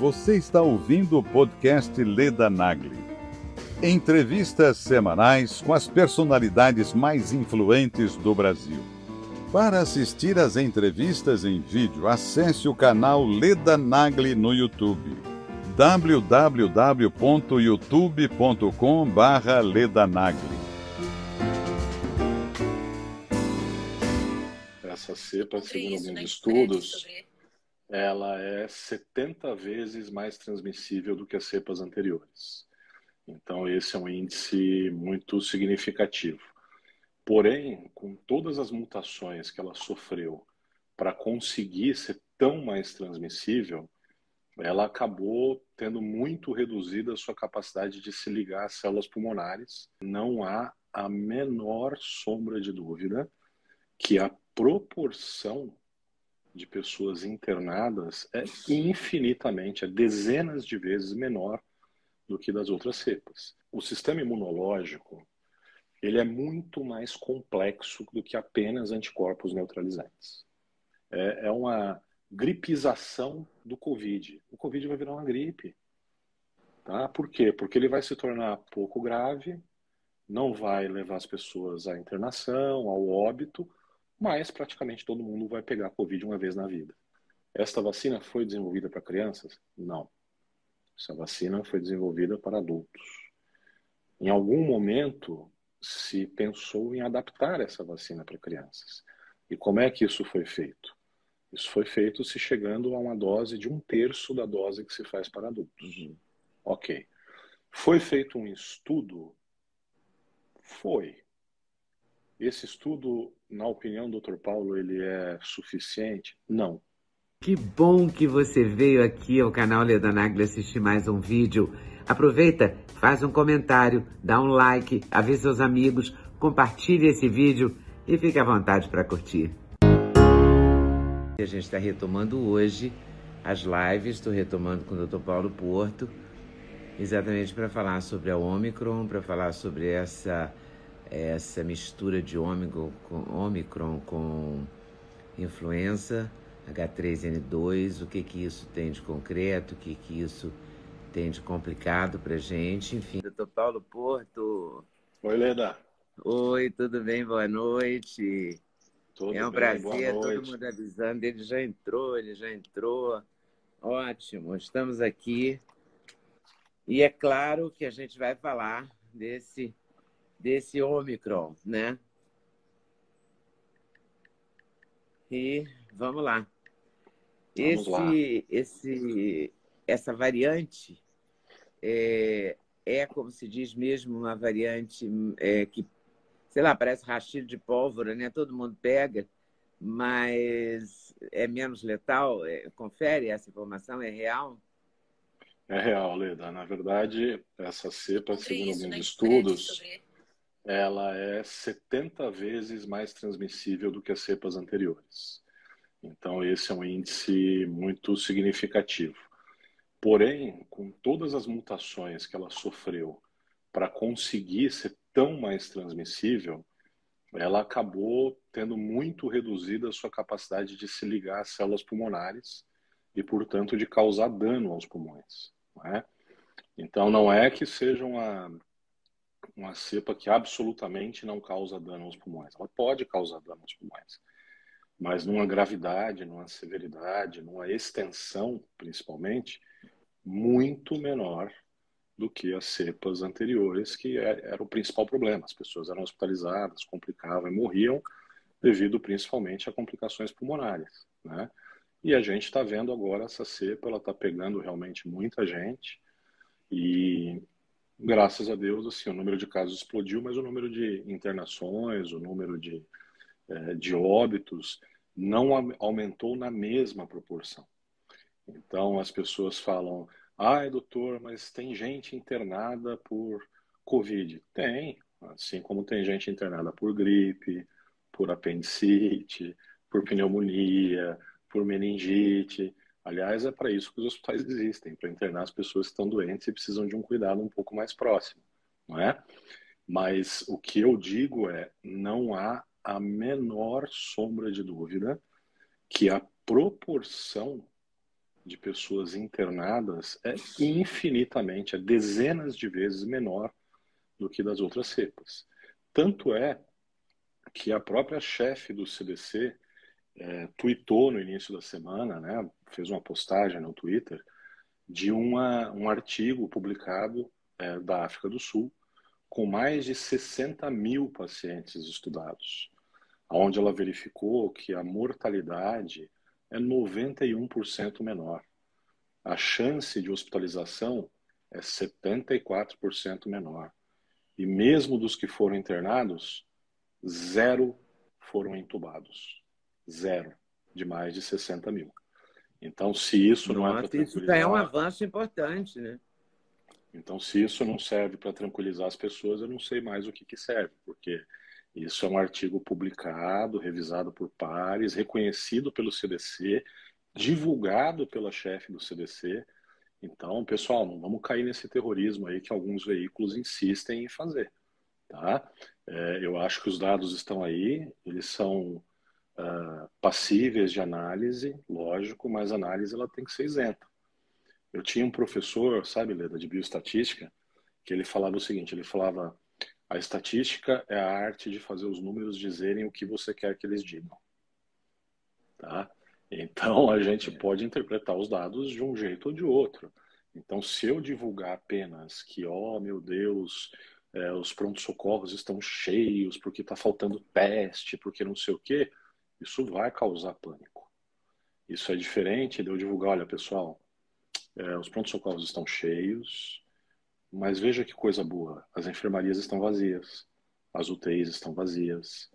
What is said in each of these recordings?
Você está ouvindo o podcast Leda Nagli. Entrevistas semanais com as personalidades mais influentes do Brasil. Para assistir às entrevistas em vídeo, acesse o canal Leda Nagli no YouTube. www.youtube.com/ledanagli. Essa cepa, segundo alguns né? estudos, ela é 70 vezes mais transmissível do que as cepas anteriores. Então, esse é um índice muito significativo. Porém, com todas as mutações que ela sofreu para conseguir ser tão mais transmissível, ela acabou tendo muito reduzida a sua capacidade de se ligar às células pulmonares. Não há a menor sombra de dúvida que a proporção de pessoas internadas é infinitamente, é dezenas de vezes menor do que das outras cepas. O sistema imunológico ele é muito mais complexo do que apenas anticorpos neutralizantes. É, é uma gripização do Covid. O Covid vai virar uma gripe. Tá? Por quê? Porque ele vai se tornar pouco grave, não vai levar as pessoas à internação, ao óbito, mas praticamente todo mundo vai pegar Covid uma vez na vida. Esta vacina foi desenvolvida para crianças? Não. Essa vacina foi desenvolvida para adultos. Em algum momento se pensou em adaptar essa vacina para crianças. E como é que isso foi feito? Isso foi feito se chegando a uma dose de um terço da dose que se faz para adultos. Uhum. Ok. Foi feito um estudo? Foi. Esse estudo, na opinião do Dr. Paulo, ele é suficiente? Não. Que bom que você veio aqui ao canal Leda Nagli assistir mais um vídeo. Aproveita, faz um comentário, dá um like, avisa seus amigos, compartilhe esse vídeo e fique à vontade para curtir. A gente está retomando hoje as lives, estou retomando com o Dr. Paulo Porto, exatamente para falar sobre a Omicron, para falar sobre essa essa mistura de Omicron com, influenza, H3N2, o que que isso tem de concreto, o que que isso tem de complicado para gente, enfim. Doutor Paulo Porto. Oi, Leda. Oi, tudo bem? Boa noite. Tudo é um bem, prazer, todo mundo avisando. Ele já entrou, ele já entrou. Ótimo, estamos aqui. E é claro que a gente vai falar desse desse Omicron, né? E vamos lá. Vamos esse, lá. esse, essa variante é, é, como se diz mesmo, uma variante é, que, sei lá, parece rastilho de pólvora, né? Todo mundo pega, mas é menos letal. É, confere essa informação, é real? É real, Leda. Na verdade, essa cepa, segundo alguns né? estudos, ela é 70 vezes mais transmissível do que as cepas anteriores. Então, esse é um índice muito significativo. Porém, com todas as mutações que ela sofreu para conseguir ser tão mais transmissível, ela acabou tendo muito reduzida a sua capacidade de se ligar às células pulmonares e, portanto, de causar dano aos pulmões. Não é? Então, não é que seja uma uma cepa que absolutamente não causa dano aos pulmões. Ela pode causar dano aos pulmões, mas numa gravidade, numa severidade, numa extensão, principalmente, muito menor do que as cepas anteriores, que é, era o principal problema. As pessoas eram hospitalizadas, complicavam e morriam devido principalmente a complicações pulmonares, né? E a gente está vendo agora essa cepa, ela está pegando realmente muita gente e graças a Deus, assim, o número de casos explodiu, mas o número de internações, o número de, é, de óbitos não aumentou na mesma proporção. Então, as pessoas falam, ai, doutor, mas tem gente internada por Covid. Tem, assim como tem gente internada por gripe, por apendicite, por pneumonia, por meningite. Aliás, é para isso que os hospitais existem, para internar as pessoas que estão doentes e precisam de um cuidado um pouco mais próximo, não é? Mas o que eu digo é, não há a menor sombra de dúvida que a proporção de pessoas internadas é infinitamente, é dezenas de vezes menor do que das outras cepas. Tanto é que a própria chefe do CDC é, tweetou no início da semana, né, fez uma postagem no Twitter, de uma, um artigo publicado é, da África do Sul, com mais de 60 mil pacientes estudados, onde ela verificou que a mortalidade é 91% menor. A chance de hospitalização é 74% menor. E mesmo dos que foram internados, zero foram entubados. Zero, de mais de 60 mil. Então, se isso Nossa, não é para Isso é um avanço importante, né? Então, se isso não serve para tranquilizar as pessoas, eu não sei mais o que, que serve, porque isso é um artigo publicado, revisado por pares, reconhecido pelo CDC, divulgado pela chefe do CDC. Então, pessoal, não vamos cair nesse terrorismo aí que alguns veículos insistem em fazer. Tá? É, eu acho que os dados estão aí, eles são uh, passíveis de análise, lógico, mas a análise ela tem que ser isenta. Eu tinha um professor, sabe, Leda, de bioestatística, que ele falava o seguinte: ele falava, a estatística é a arte de fazer os números dizerem o que você quer que eles digam. Tá? Então, a gente pode interpretar os dados de um jeito ou de outro. Então, se eu divulgar apenas que, oh meu Deus, é, os prontos-socorros estão cheios porque está faltando teste, porque não sei o quê, isso vai causar pânico. Isso é diferente de eu divulgar, olha pessoal, é, os prontos-socorros estão cheios, mas veja que coisa boa, as enfermarias estão vazias, as UTIs estão vazias.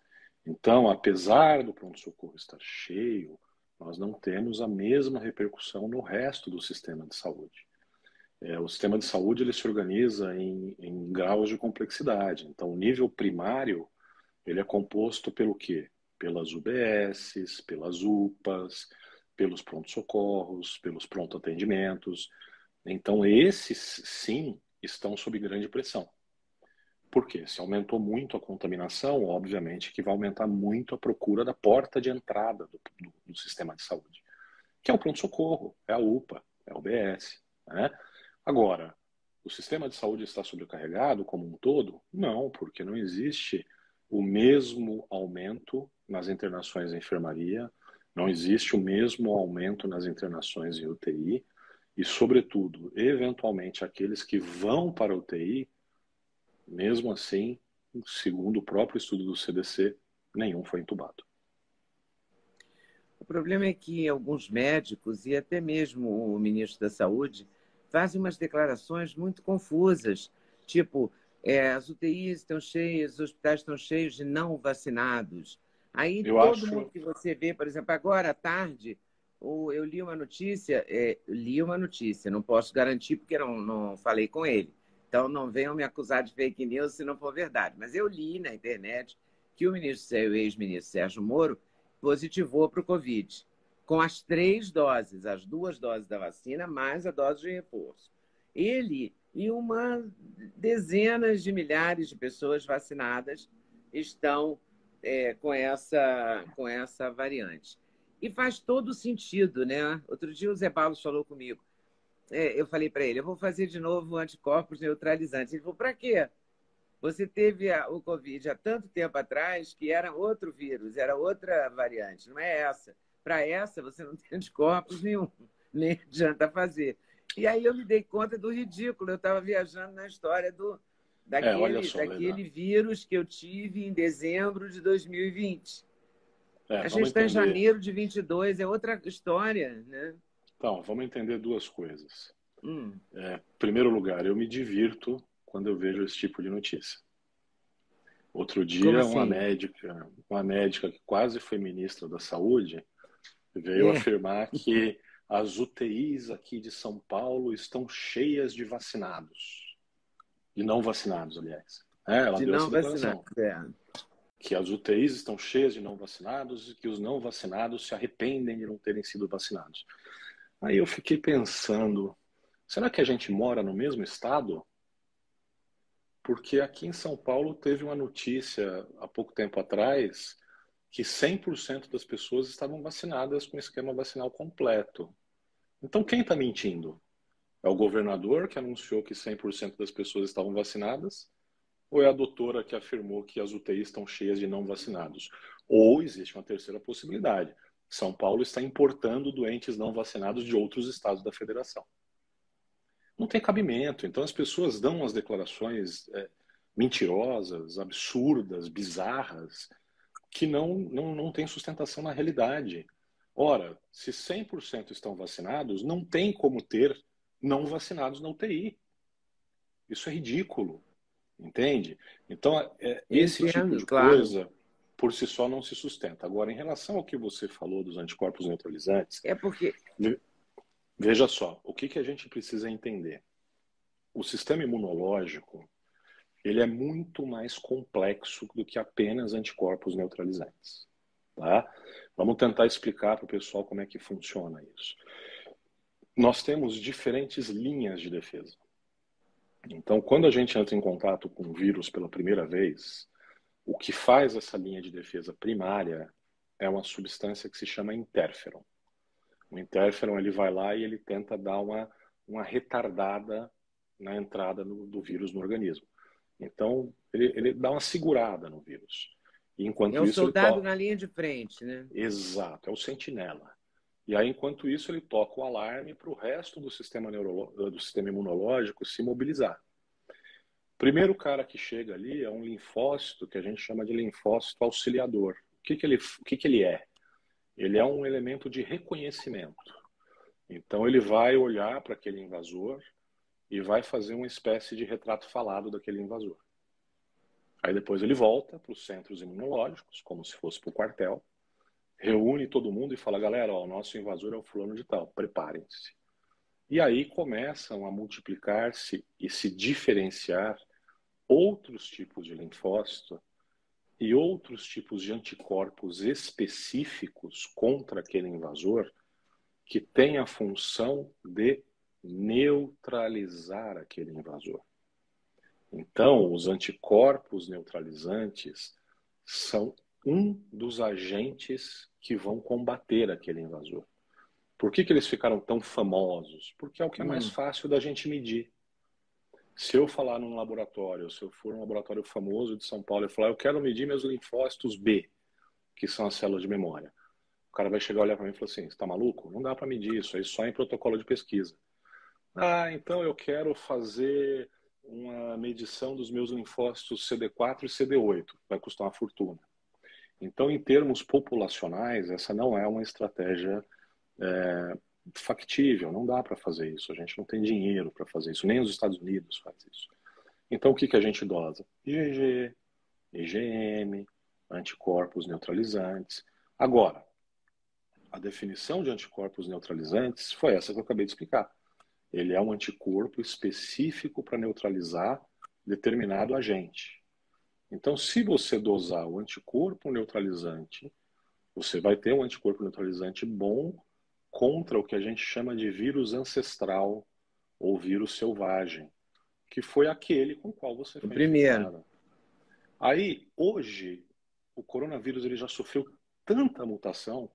Então, apesar do pronto-socorro estar cheio, nós não temos a mesma repercussão no resto do sistema de saúde. É, o sistema de saúde ele se organiza em, em graus de complexidade. Então, o nível primário ele é composto pelo quê? Pelas UBSs, pelas UPAs, pelos prontos-socorros, pelos pronto-atendimentos. Então, esses, sim, estão sob grande pressão. Por quê? Se aumentou muito a contaminação, obviamente que vai aumentar muito a procura da porta de entrada do, do, do sistema de saúde, que é o pronto-socorro, é a UPA, é a UBS. Né? Agora, o sistema de saúde está sobrecarregado como um todo? Não, porque não existe o mesmo aumento nas internações em enfermaria, não existe o mesmo aumento nas internações em UTI e, sobretudo, eventualmente aqueles que vão para a UTI, mesmo assim, segundo o próprio estudo do CDC, nenhum foi entubado. O problema é que alguns médicos e até mesmo o ministro da Saúde fazem umas declarações muito confusas, tipo, é, as UTIs estão cheias, os hospitais estão cheios de não vacinados. Aí eu todo acho... mundo que você vê, por exemplo, agora à tarde, eu li uma notícia, é, li uma notícia, não posso garantir porque não, não falei com ele. Então não venham me acusar de fake news se não for verdade. Mas eu li na internet que o ministro, o ex-ministro Sérgio Moro, positivou para o Covid com as três doses, as duas doses da vacina, mais a dose de reforço. Ele e uma dezenas de milhares de pessoas vacinadas estão é, com, essa, com essa variante. E faz todo sentido, né? Outro dia o Zé Barros falou comigo. É, eu falei para ele, eu vou fazer de novo anticorpos neutralizantes. Ele falou, para quê? Você teve a, o Covid há tanto tempo atrás que era outro vírus, era outra variante, não é essa. Para essa, você não tem anticorpos nenhum, nem adianta fazer. E aí eu me dei conta do ridículo. Eu estava viajando na história do, daquele, é, só, daquele vírus que eu tive em dezembro de 2020. É, a gente está em janeiro de 22, é outra história, né? Então, vamos entender duas coisas. Hum. É, primeiro lugar, eu me divirto quando eu vejo esse tipo de notícia. Outro dia, assim? uma médica, uma médica que quase foi ministra da Saúde, veio é. afirmar que as UTIs aqui de São Paulo estão cheias de vacinados. De não vacinados, aliás. É, ela de deu não essa É. Que as UTIs estão cheias de não vacinados e que os não vacinados se arrependem de não terem sido vacinados. Aí eu fiquei pensando, será que a gente mora no mesmo estado? Porque aqui em São Paulo teve uma notícia há pouco tempo atrás que 100% das pessoas estavam vacinadas com esquema vacinal completo. Então, quem está mentindo? É o governador que anunciou que 100% das pessoas estavam vacinadas? Ou é a doutora que afirmou que as UTIs estão cheias de não vacinados? Ou existe uma terceira possibilidade. São Paulo está importando doentes não vacinados de outros estados da federação. Não tem cabimento. Então as pessoas dão umas declarações é, mentirosas, absurdas, bizarras, que não, não, não têm sustentação na realidade. Ora, se 100% estão vacinados, não tem como ter não vacinados na UTI. Isso é ridículo, entende? Então, é, esse Entendo, tipo de claro. coisa, por si só, não se sustenta. Agora, em relação ao que você falou dos anticorpos neutralizantes... É porque... Veja só, o que, que a gente precisa entender? O sistema imunológico, ele é muito mais complexo do que apenas anticorpos neutralizantes. Tá? Vamos tentar explicar para o pessoal como é que funciona isso. Nós temos diferentes linhas de defesa. Então, quando a gente entra em contato com o vírus pela primeira vez, o que faz essa linha de defesa primária é uma substância que se chama interferon. O interferon ele vai lá e ele tenta dar uma, uma retardada na entrada do, do vírus no organismo. Então, ele, ele dá uma segurada no vírus. E enquanto é o isso, soldado na linha de frente, né? Exato, é o sentinela. E aí, enquanto isso, ele toca o alarme para o resto do sistema, neurolo... do sistema imunológico se mobilizar. O primeiro cara que chega ali é um linfócito que a gente chama de linfócito auxiliador. O que, que, ele, o que, que ele é? Ele é um elemento de reconhecimento. Então, ele vai olhar para aquele invasor e vai fazer uma espécie de retrato falado daquele invasor. Aí depois ele volta para os centros imunológicos, como se fosse para o quartel, reúne todo mundo e fala: galera, ó, o nosso invasor é o fulano de tal, preparem-se. E aí começam a multiplicar-se e se diferenciar outros tipos de linfócito e outros tipos de anticorpos específicos contra aquele invasor que têm a função de neutralizar aquele invasor. Então, os anticorpos neutralizantes são um dos agentes que vão combater aquele invasor. Por que, que eles ficaram tão famosos? Porque é o que é mais hum. fácil da gente medir. Se eu falar num laboratório, se eu for um laboratório famoso de São Paulo e falar, eu quero medir meus linfócitos B, que são as células de memória. O cara vai chegar e olhar para mim e falar assim: você está maluco? Não dá para medir isso, aí só em protocolo de pesquisa. Ah, então eu quero fazer uma medição dos meus linfócitos CD4 e CD8, vai custar uma fortuna. Então, em termos populacionais, essa não é uma estratégia é, factível, não dá para fazer isso. A gente não tem dinheiro para fazer isso, nem os Estados Unidos faz isso. Então, o que, que a gente dosa? IgG, IgM, anticorpos neutralizantes. Agora, a definição de anticorpos neutralizantes foi essa que eu acabei de explicar. Ele é um anticorpo específico para neutralizar determinado agente. Então, se você dosar o anticorpo neutralizante, você vai ter um anticorpo neutralizante bom contra o que a gente chama de vírus ancestral ou vírus selvagem, que foi aquele com o qual você foi primeiro. Aí, hoje, o coronavírus ele já sofreu tanta mutação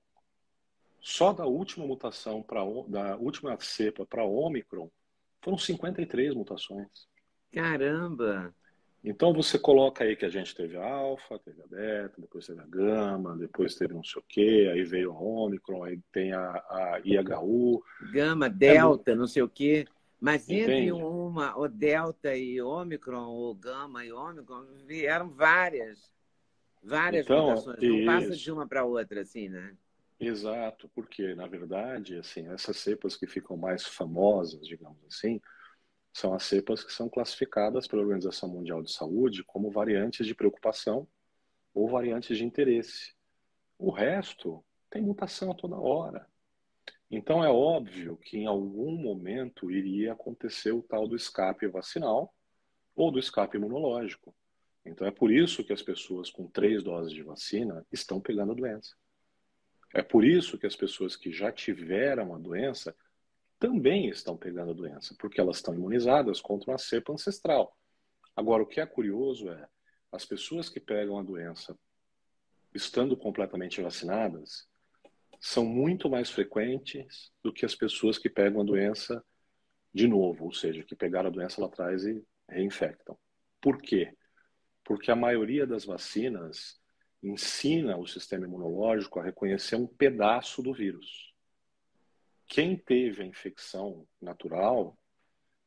só da última mutação para da última cepa para Omicron foram 53 mutações. Caramba! Então você coloca aí que a gente teve a alfa, teve a beta, depois teve a gama, depois teve não sei o quê, aí veio a Omicron, aí tem a, a IHU. Gama, delta, é, não sei o quê. Mas entende? entre uma, o delta e Omicron, o gama e Omicron, vieram várias. Várias então, mutações. Não passa de uma para outra, assim, né? Exato, porque na verdade, assim, essas cepas que ficam mais famosas, digamos assim, são as cepas que são classificadas pela Organização Mundial de Saúde como variantes de preocupação ou variantes de interesse. O resto tem mutação a toda hora. Então é óbvio que em algum momento iria acontecer o tal do escape vacinal ou do escape imunológico. Então é por isso que as pessoas com três doses de vacina estão pegando a doença. É por isso que as pessoas que já tiveram a doença também estão pegando a doença, porque elas estão imunizadas contra uma cepa ancestral. Agora, o que é curioso é as pessoas que pegam a doença estando completamente vacinadas, são muito mais frequentes do que as pessoas que pegam a doença de novo, ou seja, que pegaram a doença lá atrás e reinfectam. Por quê? Porque a maioria das vacinas ensina o sistema imunológico a reconhecer um pedaço do vírus. Quem teve a infecção natural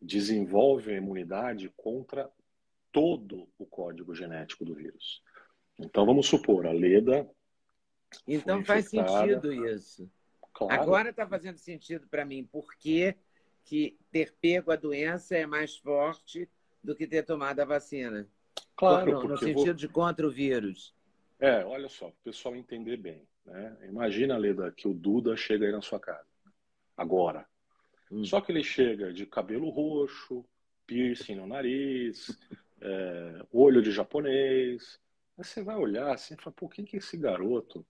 desenvolve a imunidade contra todo o código genético do vírus. Então vamos supor, a Leda. Então faz sentido isso. Claro. Agora está fazendo sentido para mim, porque que ter pego a doença é mais forte do que ter tomado a vacina. Claro, no, no sentido vou... de contra o vírus. É, olha só, o pessoal entender bem. Né? Imagina, Leda, que o Duda chega aí na sua casa. Agora. Hum. Só que ele chega de cabelo roxo, piercing no nariz, é, olho de japonês. Aí você vai olhar assim e fala, pô, quem que é esse garoto?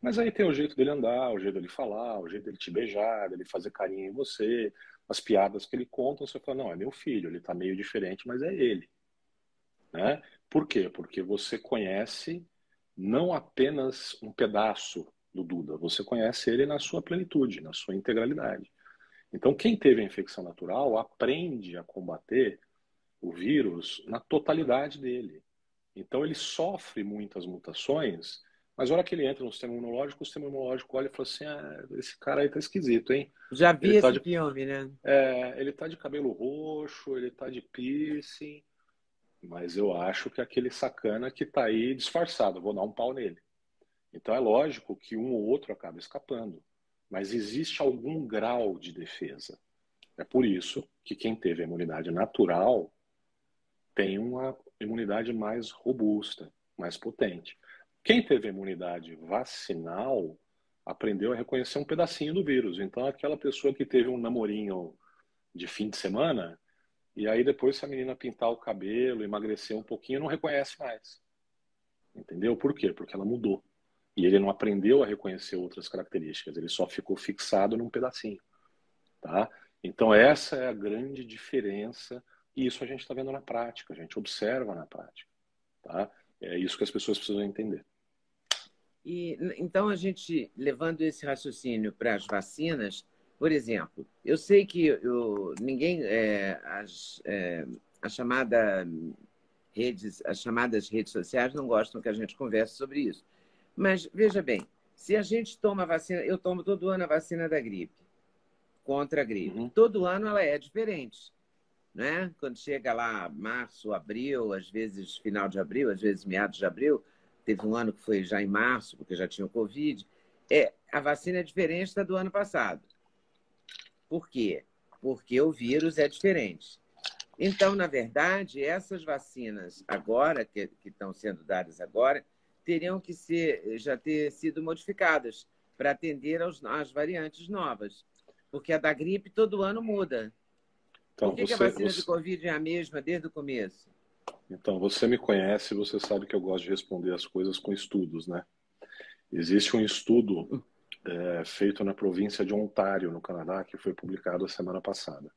Mas aí tem o jeito dele andar, o jeito dele falar, o jeito dele te beijar, dele fazer carinho em você, as piadas que ele conta, você fala, não, é meu filho, ele tá meio diferente, mas é ele. Né? Por quê? Porque você conhece não apenas um pedaço do Duda, você conhece ele na sua plenitude, na sua integralidade. Então, quem teve a infecção natural aprende a combater o vírus na totalidade dele. Então ele sofre muitas mutações, mas na hora que ele entra no sistema imunológico, o sistema imunológico olha e fala assim: ah, esse cara aí tá esquisito, hein? Já vi ele tá esse tá de, filme, né? É, ele tá de cabelo roxo, ele tá de piercing, mas eu acho que aquele sacana que tá aí disfarçado, vou dar um pau nele. Então é lógico que um ou outro acaba escapando, mas existe algum grau de defesa. É por isso que quem teve a imunidade natural tem uma imunidade mais robusta, mais potente. Quem teve imunidade vacinal aprendeu a reconhecer um pedacinho do vírus. Então, aquela pessoa que teve um namorinho de fim de semana, e aí depois se a menina pintar o cabelo, emagrecer um pouquinho, não reconhece mais. Entendeu? Por quê? Porque ela mudou. E ele não aprendeu a reconhecer outras características, ele só ficou fixado num pedacinho. Tá? Então, essa é a grande diferença e isso a gente está vendo na prática, a gente observa na prática. Tá? É isso que as pessoas precisam entender. E então a gente levando esse raciocínio para as vacinas, por exemplo, eu sei que eu, ninguém é, as, é, a chamada redes, as chamadas redes sociais não gostam que a gente converse sobre isso. Mas veja bem, se a gente toma vacina, eu tomo todo ano a vacina da gripe contra a gripe. Uhum. Todo ano ela é diferente né? Quando chega lá março, abril, às vezes final de abril, às vezes meados de abril, teve um ano que foi já em março, porque já tinha o Covid. É, a vacina é diferente da do ano passado. Por quê? Porque o vírus é diferente. Então, na verdade, essas vacinas agora, que, que estão sendo dadas agora, teriam que ser, já ter sido modificadas para atender aos, às variantes novas. Porque a da gripe todo ano muda. Então, Por que, você, que a vacina você... de Covid é a mesma desde o começo? Então, você me conhece, você sabe que eu gosto de responder as coisas com estudos, né? Existe um estudo é, feito na província de Ontário, no Canadá, que foi publicado a semana passada.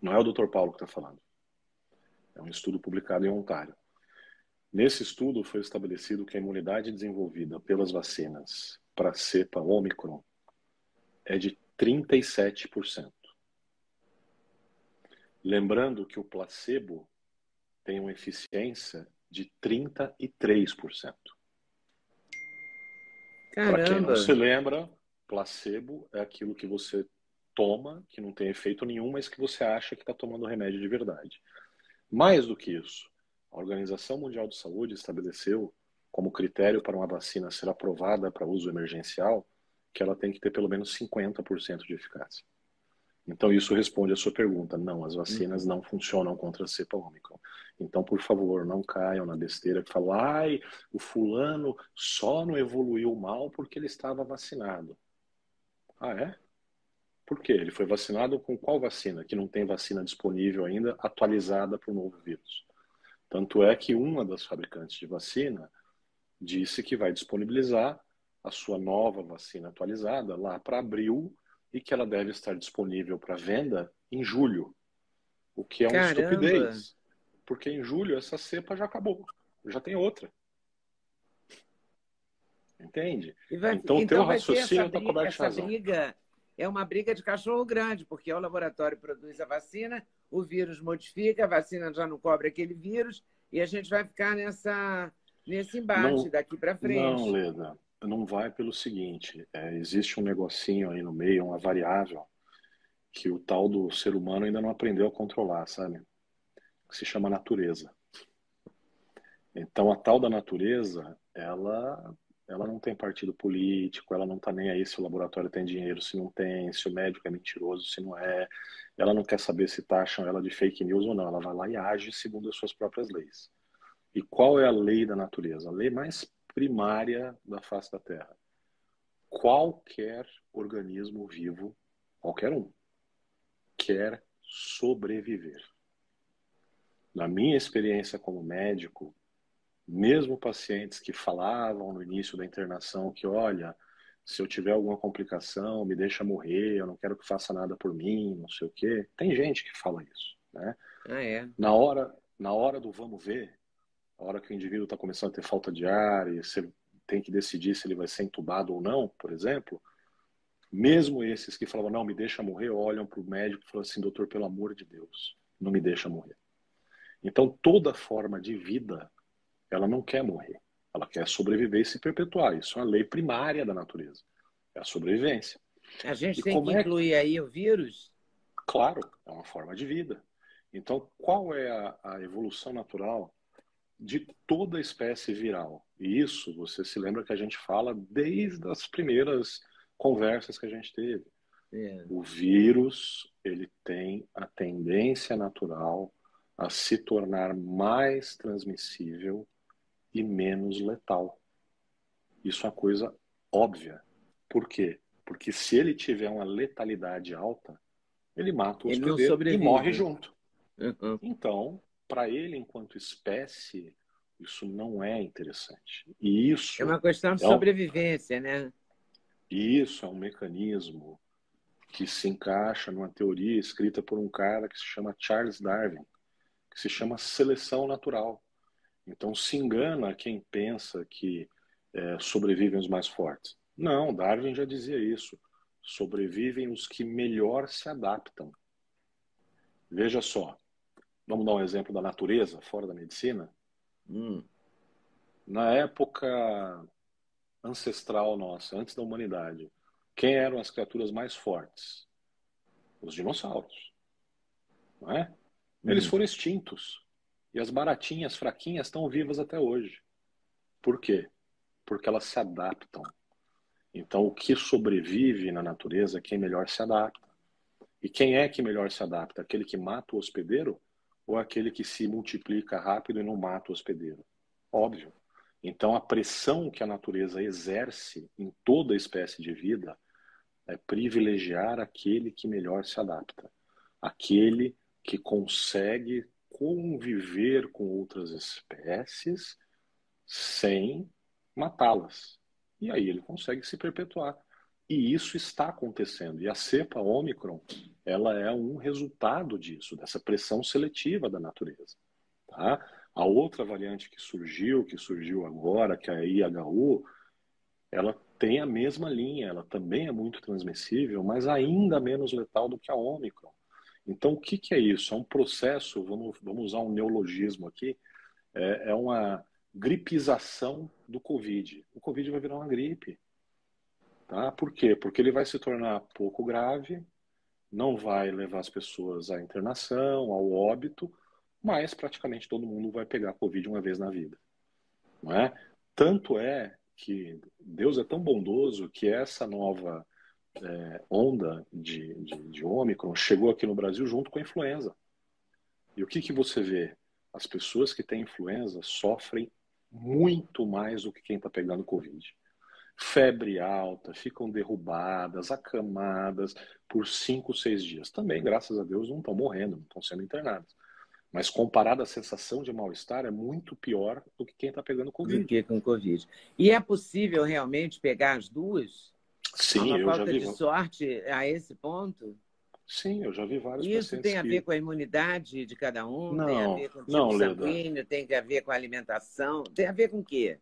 Não é o Dr. Paulo que está falando. É um estudo publicado em Ontário. Nesse estudo foi estabelecido que a imunidade desenvolvida pelas vacinas para a cepa Omicron é de 37%. Lembrando que o placebo tem uma eficiência de 33%. Para quem não se lembra, placebo é aquilo que você toma, que não tem efeito nenhum, mas que você acha que está tomando remédio de verdade. Mais do que isso, a Organização Mundial de Saúde estabeleceu como critério para uma vacina ser aprovada para uso emergencial que ela tem que ter pelo menos 50% de eficácia. Então, isso responde a sua pergunta. Não, as vacinas uhum. não funcionam contra a cepa Omicron. Então, por favor, não caiam na besteira que falam, ai, o fulano só não evoluiu mal porque ele estava vacinado. Ah, é? Por quê? Ele foi vacinado com qual vacina? Que não tem vacina disponível ainda atualizada para o novo vírus. Tanto é que uma das fabricantes de vacina disse que vai disponibilizar a sua nova vacina atualizada lá para abril e que ela deve estar disponível para venda em julho, o que é uma Caramba. estupidez, porque em julho essa cepa já acabou, já tem outra. Entende? Vai, então, o teu raciocínio está coberto essa razão. briga é uma briga de cachorro grande, porque o laboratório produz a vacina, o vírus modifica, a vacina já não cobre aquele vírus, e a gente vai ficar nessa, nesse embate não, daqui para frente. Não, Leda, não vai pelo seguinte: é, existe um negocinho aí no meio, uma variável, que o tal do ser humano ainda não aprendeu a controlar, sabe? Que se chama natureza. Então, a tal da natureza, ela ela não tem partido político, ela não está nem aí se o laboratório tem dinheiro, se não tem, se o médico é mentiroso, se não é. Ela não quer saber se taxam ela de fake news ou não. Ela vai lá e age segundo as suas próprias leis. E qual é a lei da natureza? A lei mais primária da face da Terra. Qualquer organismo vivo, qualquer um, quer sobreviver. Na minha experiência como médico, mesmo pacientes que falavam no início da internação que, olha, se eu tiver alguma complicação, me deixa morrer, eu não quero que faça nada por mim, não sei o quê. Tem gente que fala isso, né? Ah, é? Na hora, na hora do vamos ver, a hora que o indivíduo está começando a ter falta de ar e você tem que decidir se ele vai ser entubado ou não, por exemplo, mesmo esses que falavam, não, me deixa morrer, olham para o médico e falam assim, doutor, pelo amor de Deus, não me deixa morrer. Então, toda forma de vida ela não quer morrer. Ela quer sobreviver e se perpetuar. Isso é a lei primária da natureza. É a sobrevivência. A gente e tem que é... incluir aí o vírus? Claro, é uma forma de vida. Então, qual é a, a evolução natural de toda espécie viral? E isso você se lembra que a gente fala desde as primeiras conversas que a gente teve. É. O vírus ele tem a tendência natural a se tornar mais transmissível e menos letal. Isso é uma coisa óbvia. Por quê? Porque se ele tiver uma letalidade alta, ele mata o hospedeiro e morre junto. Uhum. Então, para ele, enquanto espécie, isso não é interessante. E isso é uma questão de é um... sobrevivência, né? Isso é um mecanismo que se encaixa numa teoria escrita por um cara que se chama Charles Darwin, que se chama seleção natural. Então se engana quem pensa que é, sobrevivem os mais fortes. Não, Darwin já dizia isso. Sobrevivem os que melhor se adaptam. Veja só, vamos dar um exemplo da natureza, fora da medicina. Hum. Na época ancestral nossa, antes da humanidade, quem eram as criaturas mais fortes? Os dinossauros. Não é? Eles hum. foram extintos. E as baratinhas, fraquinhas, estão vivas até hoje. Por quê? Porque elas se adaptam. Então, o que sobrevive na natureza é quem melhor se adapta. E quem é que melhor se adapta? Aquele que mata o hospedeiro ou aquele que se multiplica rápido e não mata o hospedeiro? Óbvio. Então, a pressão que a natureza exerce em toda espécie de vida é privilegiar aquele que melhor se adapta, aquele que consegue conviver com outras espécies sem matá-las. E aí ele consegue se perpetuar. E isso está acontecendo. E a cepa Omicron, ela é um resultado disso, dessa pressão seletiva da natureza. Tá? A outra variante que surgiu, que surgiu agora, que é a IHU, ela tem a mesma linha, ela também é muito transmissível, mas ainda menos letal do que a Omicron. Então, o que, que é isso? É um processo, vamos, vamos usar um neologismo aqui, é, é uma gripização do Covid. O Covid vai virar uma gripe. Tá? Por quê? Porque ele vai se tornar pouco grave, não vai levar as pessoas à internação, ao óbito, mas praticamente todo mundo vai pegar Covid uma vez na vida. Não é? Tanto é que Deus é tão bondoso que essa nova é, onda de, de, de Ômicron chegou aqui no Brasil junto com a influenza. E o que, que você vê? As pessoas que têm influenza sofrem muito mais do que quem está pegando Covid. Febre alta, ficam derrubadas, acamadas por cinco, seis dias. Também, graças a Deus, não estão morrendo, não estão sendo internadas. Mas comparado à sensação de mal-estar, é muito pior do que quem está pegando Covid. Do que com Covid. E é possível realmente pegar as duas? Sim, uma eu falta já vi. de sorte a esse ponto? Sim, eu já vi vários Isso tem a ver com a imunidade de cada um? Não, tem a ver com o tipo não, sanguíneo? Leda. Tem a ver com a alimentação? Tem a ver com o quê?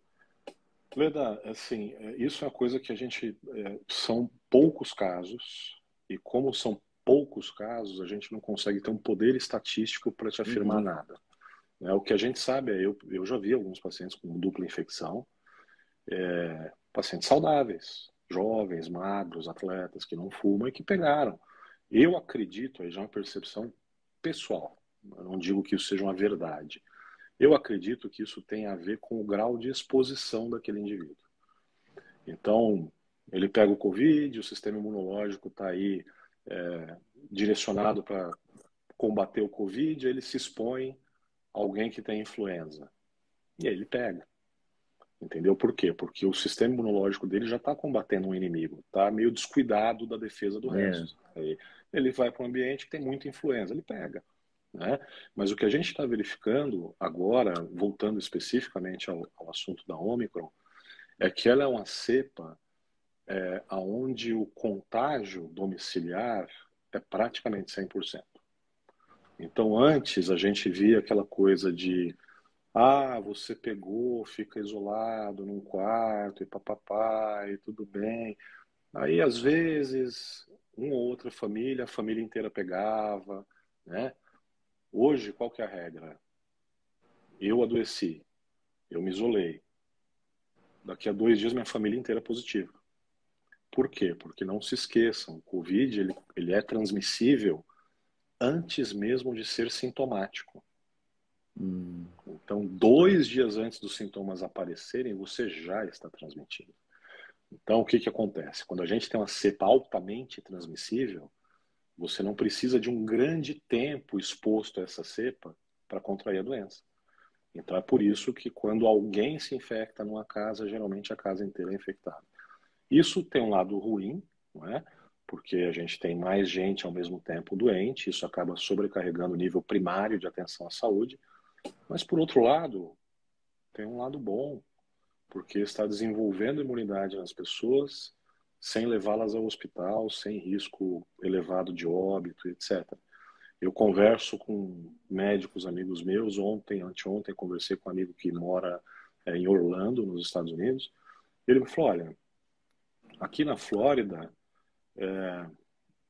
Leda, assim, é, isso é uma coisa que a gente. É, são poucos casos, e como são poucos casos, a gente não consegue ter um poder estatístico para te afirmar uhum. nada. É, o que a gente sabe é, eu, eu já vi alguns pacientes com dupla infecção, é, pacientes saudáveis, jovens, magros, atletas que não fumam e que pegaram. Eu acredito, aí já é uma percepção pessoal, eu não digo que isso seja uma verdade. Eu acredito que isso tem a ver com o grau de exposição daquele indivíduo. Então, ele pega o Covid, o sistema imunológico está aí é, direcionado para combater o Covid, ele se expõe a alguém que tem influenza. E aí ele pega. Entendeu por quê? Porque o sistema imunológico dele já está combatendo um inimigo, está meio descuidado da defesa do é. resto. Ele vai para um ambiente que tem muita influenza, ele pega. Né? Mas o que a gente está verificando agora, voltando especificamente ao, ao, assunto da Omicron, é que ela é uma cepa é, onde o contágio domiciliar é praticamente 100%. Então, antes a gente via aquela coisa de ah, você pegou, fica isolado num quarto e papapá e tudo bem. Aí, às vezes, uma ou outra família, a família inteira pegava, né? Hoje, qual que é a regra? Eu adoeci, eu me isolei. Daqui a dois dias, minha família inteira é positiva. Por quê? Porque não se esqueçam, o Covid ele, ele é transmissível antes mesmo de ser sintomático. Hum. Então, dois dias antes dos sintomas aparecerem, você já está transmitindo. Então, o que, que acontece? Quando a gente tem uma cepa altamente transmissível, você não precisa de um grande tempo exposto a essa cepa para contrair a doença. Então, é por isso que quando alguém se infecta numa casa, geralmente a casa inteira é infectada. Isso tem um lado ruim, não é? porque a gente tem mais gente ao mesmo tempo doente, isso acaba sobrecarregando o nível primário de atenção à saúde. Mas, por outro lado, tem um lado bom, porque está desenvolvendo imunidade nas pessoas sem levá-las ao hospital, sem risco elevado de óbito, etc. Eu converso com médicos amigos meus, ontem, anteontem, conversei com um amigo que mora é, em Orlando, nos Estados Unidos, ele me falou, olha, aqui na Flórida, é,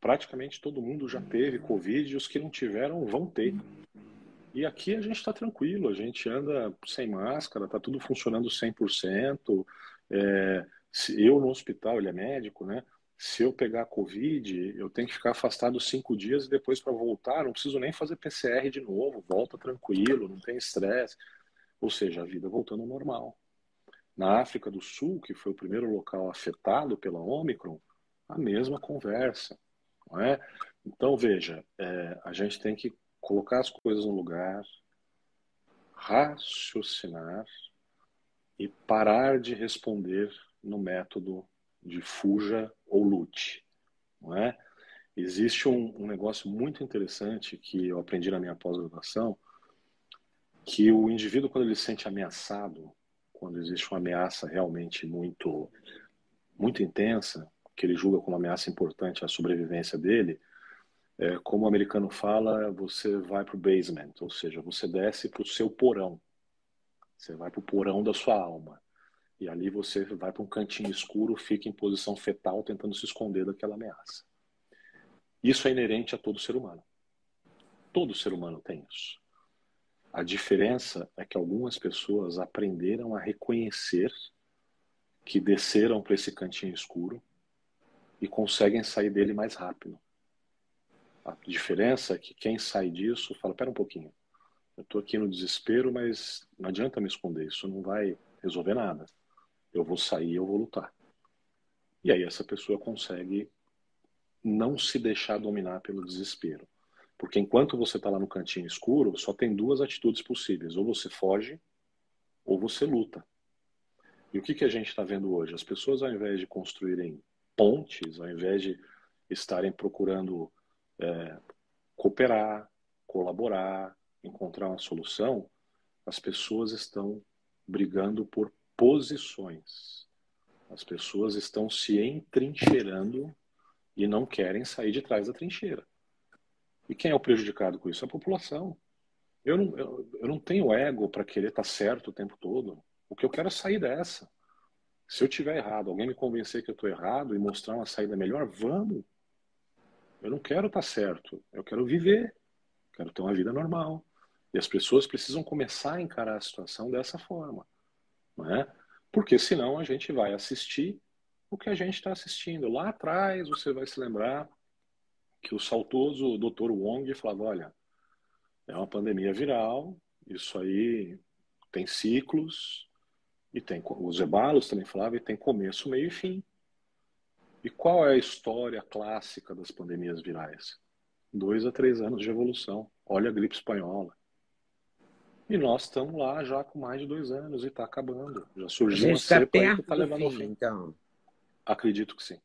praticamente todo mundo já teve Covid e os que não tiveram vão ter. E aqui a gente está tranquilo, a gente anda sem máscara, está tudo funcionando 100%. É, se eu no hospital, ele é médico, né? Se eu pegar Covid, eu tenho que ficar afastado cinco dias e depois para voltar, não preciso nem fazer PCR de novo, volta tranquilo, não tem estresse. Ou seja, a vida voltando ao normal. Na África do Sul, que foi o primeiro local afetado pela Omicron, a mesma conversa, não é? Então, veja, é, a gente tem que colocar as coisas no lugar, raciocinar e parar de responder no método de fuja ou lute, não é? Existe um, um negócio muito interessante que eu aprendi na minha pós-graduação, que o indivíduo quando ele se sente ameaçado, quando existe uma ameaça realmente muito muito intensa, que ele julga como uma ameaça importante à sobrevivência dele, é, como o americano fala, você vai para o basement, ou seja, você desce para o seu porão. Você vai para o porão da sua alma. E ali você vai para um cantinho escuro, fica em posição fetal, tentando se esconder daquela ameaça. Isso é inerente a todo ser humano. Todo ser humano tem isso. A diferença é que algumas pessoas aprenderam a reconhecer que desceram para esse cantinho escuro e conseguem sair dele mais rápido. A diferença é que quem sai disso fala: pera um pouquinho, eu estou aqui no desespero, mas não adianta me esconder, isso não vai resolver nada. Eu vou sair, eu vou lutar. E aí essa pessoa consegue não se deixar dominar pelo desespero. Porque enquanto você está lá no cantinho escuro, só tem duas atitudes possíveis: ou você foge, ou você luta. E o que, que a gente está vendo hoje? As pessoas, ao invés de construírem pontes, ao invés de estarem procurando é, cooperar, colaborar, encontrar uma solução, as pessoas estão brigando por posições. As pessoas estão se entrincheirando e não querem sair de trás da trincheira. E quem é o prejudicado com isso? A população. Eu não, eu, eu não tenho ego para querer estar tá certo o tempo todo. O que eu quero é sair dessa. Se eu tiver errado, alguém me convencer que eu estou errado e mostrar uma saída melhor, vamos. Eu não quero estar tá certo, eu quero viver, quero ter uma vida normal. E as pessoas precisam começar a encarar a situação dessa forma, não é? Porque senão a gente vai assistir o que a gente está assistindo. Lá atrás você vai se lembrar que o saudoso Dr. Wong falava, olha, é uma pandemia viral, isso aí tem ciclos, e tem os ebalos também falava, e tem começo, meio e fim. E qual é a história clássica das pandemias virais? Dois a três anos de evolução. Olha a gripe espanhola. E nós estamos lá já com mais de dois anos e está acabando. Já surgiu uma tá cepa que está levando ao fim. Então. Acredito que sim.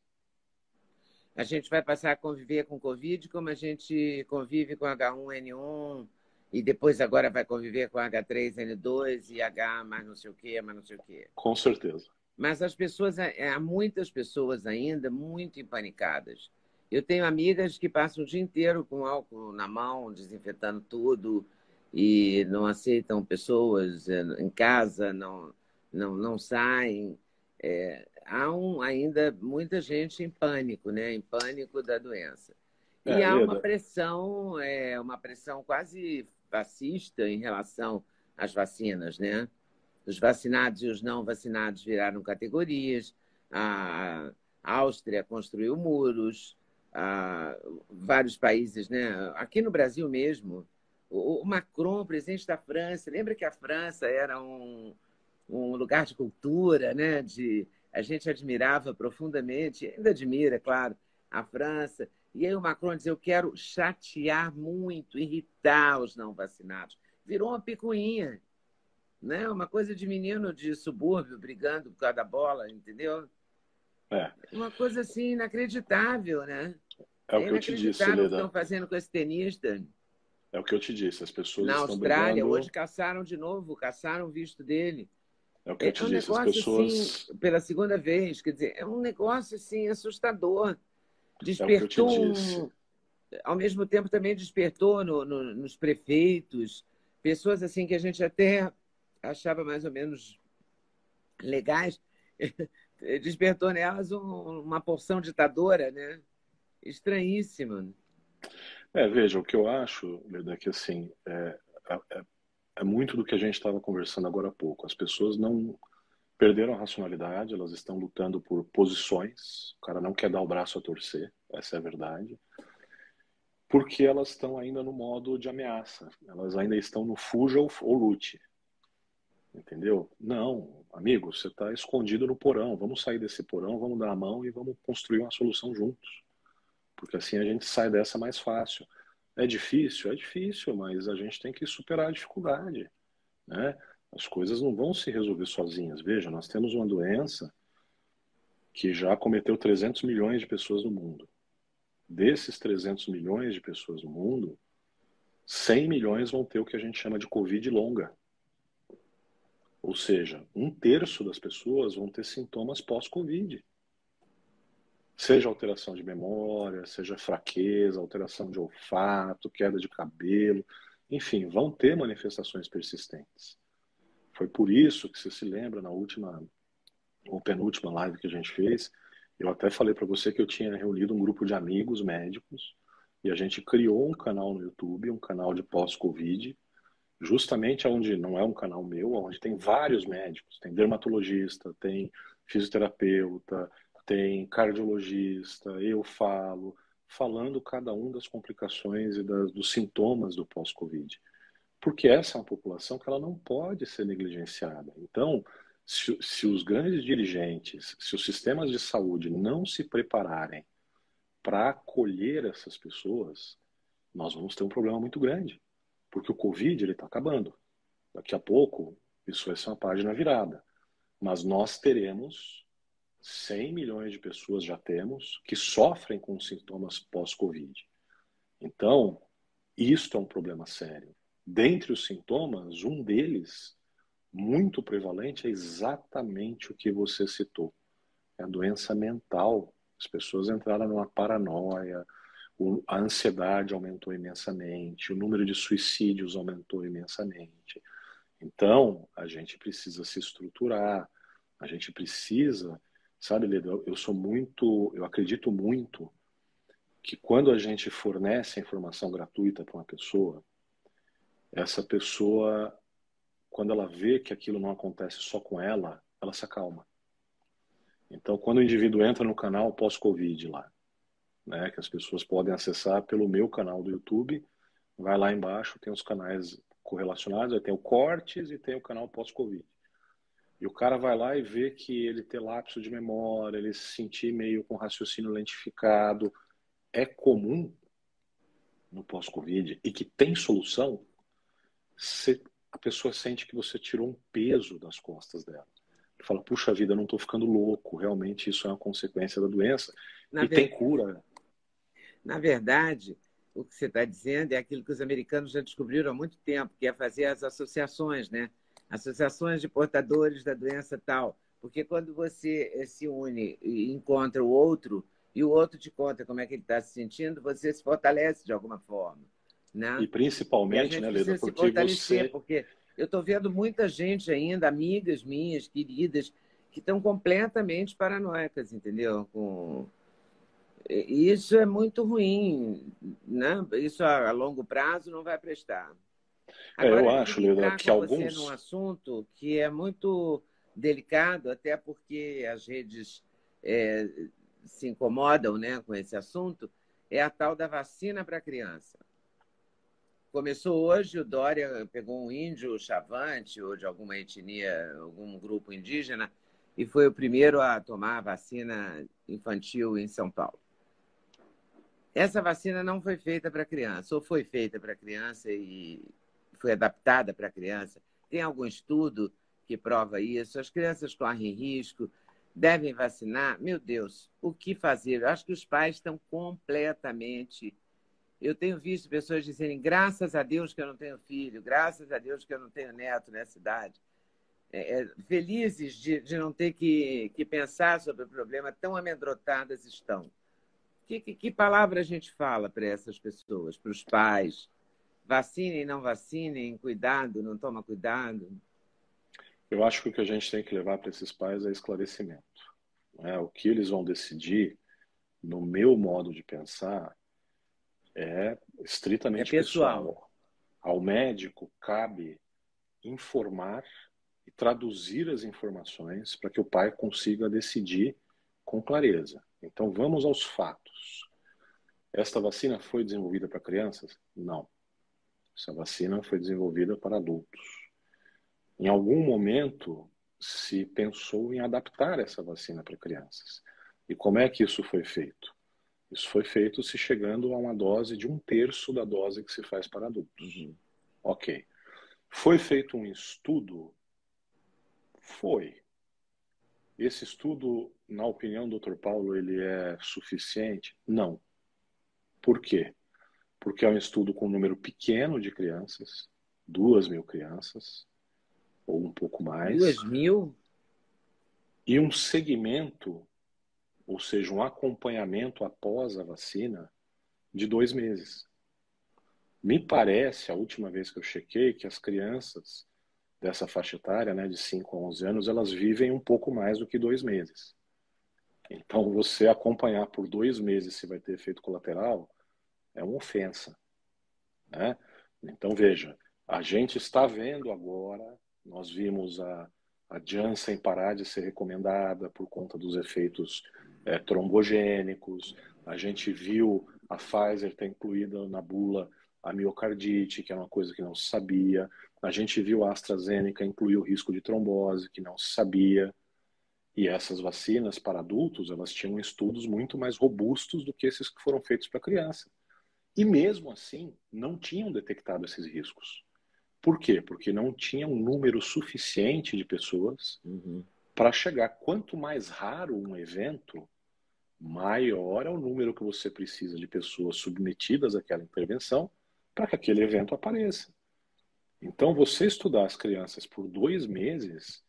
A gente vai passar a conviver com Covid como a gente convive com H1N1 e depois agora vai conviver com H3N2 e H mais não sei o quê, mais não sei o quê. Com certeza. Mas as pessoas, é, há muitas pessoas ainda muito empanicadas. Eu tenho amigas que passam o dia inteiro com álcool na mão, desinfetando tudo, e não aceitam pessoas é, em casa, não, não, não saem. É, há um, ainda muita gente em pânico, né? em pânico da doença. E é, há uma pressão, é, uma pressão quase fascista em relação às vacinas, né? Os vacinados e os não vacinados viraram categorias. A Áustria construiu muros. Vários países, né? Aqui no Brasil mesmo, o, Macron, presidente da França, lembra que a França era um, um lugar de cultura, né? De a gente admirava profundamente, ainda admira, claro, a França. E aí o Macron diz: Eu quero chatear muito, irritar os não vacinados. Virou uma picuinha, né? Uma coisa de menino de subúrbio brigando por causa da bola, entendeu? É. Uma coisa assim inacreditável, né? É o que eu te disse, Leda. o que estão fazendo com esse tenista. É o que eu te disse, as pessoas Na Austrália, brigando... hoje caçaram de novo, caçaram o visto dele. É o que eu te é um disse, negócio, as pessoas... Assim, pela segunda vez, quer dizer, é um negócio assim assustador. Despertou, é um... ao mesmo tempo também despertou no, no, nos prefeitos, pessoas assim que a gente até achava mais ou menos legais, despertou nelas um, uma porção ditadora, né? Estranhíssima. É, veja, o que eu acho, Leda, é que assim, é, é, é muito do que a gente estava conversando agora há pouco. As pessoas não perderam a racionalidade, elas estão lutando por posições, o cara não quer dar o braço a torcer, essa é a verdade, porque elas estão ainda no modo de ameaça, elas ainda estão no fuja ou, ou lute. Entendeu? Não, amigo, você está escondido no porão, vamos sair desse porão, vamos dar a mão e vamos construir uma solução juntos. Porque assim a gente sai dessa mais fácil. É difícil? É difícil, mas a gente tem que superar a dificuldade. Né? As coisas não vão se resolver sozinhas. Veja, nós temos uma doença que já cometeu 300 milhões de pessoas no mundo. Desses 300 milhões de pessoas no mundo, 100 milhões vão ter o que a gente chama de Covid longa. Ou seja, um terço das pessoas vão ter sintomas pós-Covid. Seja alteração de memória, seja fraqueza, alteração de olfato, queda de cabelo, enfim, vão ter manifestações persistentes. Foi por isso que você se lembra na última ou penúltima live que a gente fez, eu até falei para você que eu tinha reunido um grupo de amigos médicos e a gente criou um canal no YouTube, um canal de pós-Covid, justamente onde não é um canal meu, onde tem vários médicos, tem dermatologista, tem fisioterapeuta, tem cardiologista, eu falo, falando cada um das complicações e das, dos sintomas do pós-Covid porque essa é uma população que ela não pode ser negligenciada. Então, se, se os grandes dirigentes, se os sistemas de saúde não se prepararem para acolher essas pessoas, nós vamos ter um problema muito grande, porque o Covid está acabando. Daqui a pouco isso vai ser uma página virada, mas nós teremos 100 milhões de pessoas já temos que sofrem com sintomas pós-Covid. Então, isto é um problema sério. Dentre os sintomas, um deles, muito prevalente, é exatamente o que você citou. É a doença mental. As pessoas entraram numa paranoia, a ansiedade aumentou imensamente, o número de suicídios aumentou imensamente. Então, a gente precisa se estruturar, A gente precisa, sabe, Leda, eu sou muito, eu acredito muito que quando a gente fornece a informação gratuita para uma pessoa, essa pessoa, quando ela vê que aquilo não acontece só com ela, ela se acalma. Então, quando o indivíduo entra no canal pós-Covid lá, né, que as pessoas podem acessar pelo meu canal do YouTube, vai lá embaixo, tem os canais correlacionados, aí tem o cortes e tem o canal pós-Covid. E o cara vai lá e vê que ele tem lapso de memória, ele se sentir meio com raciocínio lentificado, é comum no pós-Covid e que tem solução, a pessoa sente que você tirou um peso das costas dela fala, puxa vida, eu não estou ficando louco, realmente isso é uma consequência da doença. Na e tem cura. Na verdade, o que você está dizendo é aquilo que os americanos já descobriram há muito tempo, que é fazer as associações, né? Associações de portadores da doença tal. Porque quando você eh, se une e encontra o outro, e o outro te conta como é que ele está se sentindo, você se fortalece de alguma forma. Né? E principalmente, e né, Leda, porque você... Porque eu estou vendo muita gente ainda, amigas minhas, queridas, que estão completamente paranoicas, entendeu? Com... Isso é muito ruim, né? Isso a longo prazo não vai prestar. Agora, é, eu acho, Leda, que alguns... Você num assunto que é muito delicado, até porque as redes é, se incomodam né, com esse assunto, é a tal da vacina para criança. Começou hoje, o Dória pegou um índio chavante ou de alguma etnia, algum grupo indígena, e foi o primeiro a tomar a vacina infantil em São Paulo. Essa vacina não foi feita para criança, ou foi feita para criança e foi adaptada para criança. Tem algum estudo que prova isso? As crianças correm risco, devem vacinar. Meu Deus, o que fazer? Eu acho que os pais estão completamente eu tenho visto pessoas dizerem, graças a Deus que eu não tenho filho, graças a Deus que eu não tenho neto nessa idade. É, é, felizes de, de não ter que, que pensar sobre o problema, tão amedrontadas estão. Que, que, que palavra a gente fala para essas pessoas, para os pais? Vacinem, não vacinem, cuidado, não toma cuidado? Eu acho que o que a gente tem que levar para esses pais é esclarecimento. Né? O que eles vão decidir, no meu modo de pensar, é estritamente é pessoal. pessoal. Ao médico cabe informar e traduzir as informações para que o pai consiga decidir com clareza. Então vamos aos fatos. Esta vacina foi desenvolvida para crianças? Não. Essa vacina foi desenvolvida para adultos. Em algum momento se pensou em adaptar essa vacina para crianças. E como é que isso foi feito? Isso foi feito se chegando a uma dose de um terço da dose que se faz para adultos. Uhum. Ok. Foi feito um estudo? Foi. Esse estudo, na opinião do Dr. Paulo, ele é suficiente? Não. Por quê? Porque é um estudo com um número pequeno de crianças, duas mil crianças, ou um pouco mais. Duas mil? E um segmento ou seja, um acompanhamento após a vacina de dois meses. Me parece, a última vez que eu chequei, que as crianças dessa faixa etária, né, de 5 a 11 anos, elas vivem um pouco mais do que dois meses. Então, você acompanhar por dois meses se vai ter efeito colateral é uma ofensa. Né? Então, veja, a gente está vendo agora, nós vimos a, a Janssen parar de ser recomendada por conta dos efeitos é, trombogênicos. A gente viu a Pfizer ter incluída na bula a miocardite, que é uma coisa que não se sabia. A gente viu a AstraZeneca incluir o risco de trombose, que não se sabia. E essas vacinas para adultos, elas tinham estudos muito mais robustos do que esses que foram feitos para criança. E mesmo assim, não tinham detectado esses riscos. Por quê? Porque não tinha um número suficiente de pessoas uhum. para chegar. Quanto mais raro um evento, maior é o número que você precisa de pessoas submetidas àquela intervenção para que aquele evento apareça. Então, você estudar as crianças por dois meses,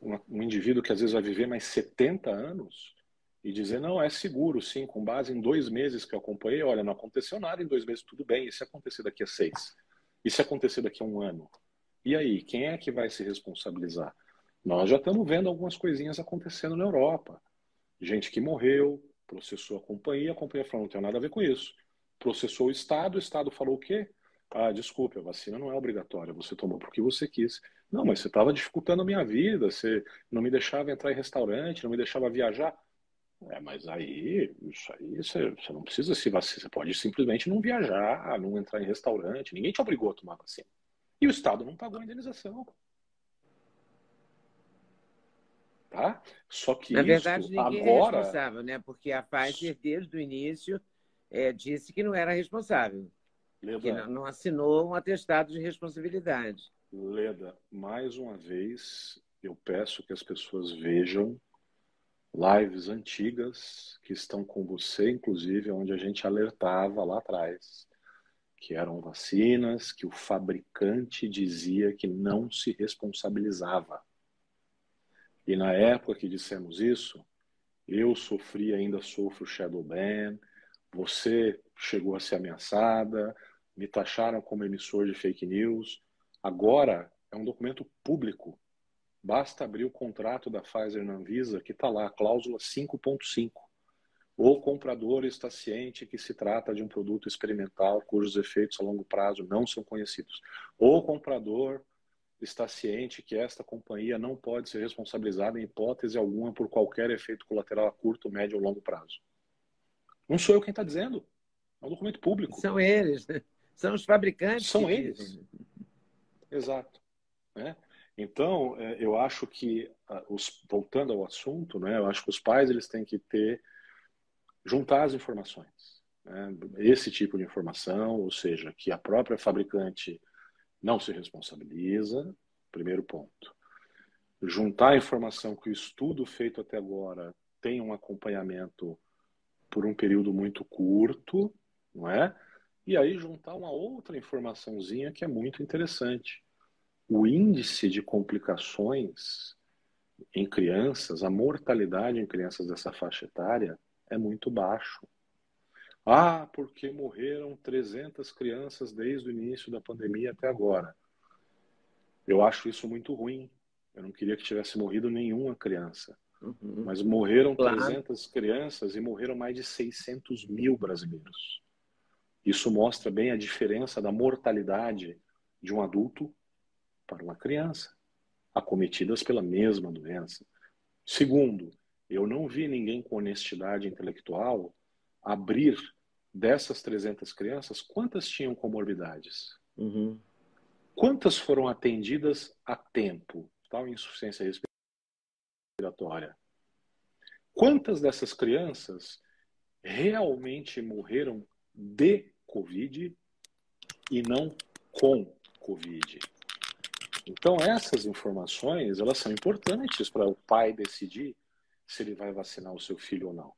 um, indivíduo que às vezes vai viver mais 70 anos, e dizer, não, é seguro, sim, com base em dois meses que eu acompanhei, olha, não aconteceu nada em dois meses, tudo bem, e se acontecer daqui a seis? E se acontecer daqui a um ano? E aí, quem é que vai se responsabilizar? Nós já estamos vendo algumas coisinhas acontecendo na Europa. Gente que morreu, processou a companhia, a companhia falou, não tem nada a ver com isso. Processou o Estado, o Estado falou o quê? Ah, desculpe, a vacina não é obrigatória, você tomou porque você quis. Não, mas você estava dificultando a minha vida, você não me deixava entrar em restaurante, não me deixava viajar. É, mas aí, isso aí você, você não precisa se vacinar, você pode simplesmente não viajar, não entrar em restaurante, ninguém te obrigou a tomar vacina. E o Estado não pagou a indenização. Tá? Só que Na isso, verdade, ninguém é agora... é responsável, né? Porque a Pfizer, desde o início, é, disse que não era responsável. Leda, que não, assinou um atestado de responsabilidade. Leda, mais uma vez, eu peço que as pessoas vejam lives antigas que estão com você, inclusive, onde a gente alertava lá atrás que eram vacinas, que o fabricante dizia que não se responsabilizava. E na época que dissemos isso, eu sofri, ainda sofro shadow ban, você chegou a ser ameaçada, me taxaram como emissor de fake news. Agora é um documento público. Basta abrir o contrato da Pfizer na Anvisa, que está lá, cláusula 5.5. O comprador está ciente que se trata de um produto experimental cujos efeitos a longo prazo não são conhecidos. O comprador está ciente que esta companhia não pode ser responsabilizada em hipótese alguma por qualquer efeito colateral a curto, médio ou longo prazo. Não sou eu quem está dizendo. É um documento público. São eles. Né? São os fabricantes. São eles. Dizem. Exato. Né? Então, é, eu acho que, os, voltando ao assunto, né, eu acho que os pais eles têm que ter juntar as informações. Né? Esse tipo de informação, ou seja, que a própria fabricante não se responsabiliza, primeiro ponto. Juntar a informação que o estudo feito até agora tem um acompanhamento por um período muito curto, não é? E aí juntar uma outra informaçãozinha que é muito interessante. O índice de complicações em crianças, a mortalidade em crianças dessa faixa etária é muito baixo. Ah, porque morreram 300 crianças desde o início da pandemia até agora. Eu acho isso muito ruim. Eu não queria que tivesse morrido nenhuma criança. Uhum. Mas morreram claro. 300 crianças e morreram mais de 600 mil brasileiros. Isso mostra bem a diferença da mortalidade de um adulto para uma criança, acometidas pela mesma doença. Segundo, eu não vi ninguém com honestidade intelectual abrir dessas 300 crianças, quantas tinham comorbidades? Uhum. Quantas foram atendidas a tempo? Tal insuficiência respiratória. Quantas dessas crianças realmente morreram de Covid e não com Covid? Então essas informações elas são importantes para o pai decidir se ele vai vacinar o seu filho ou não.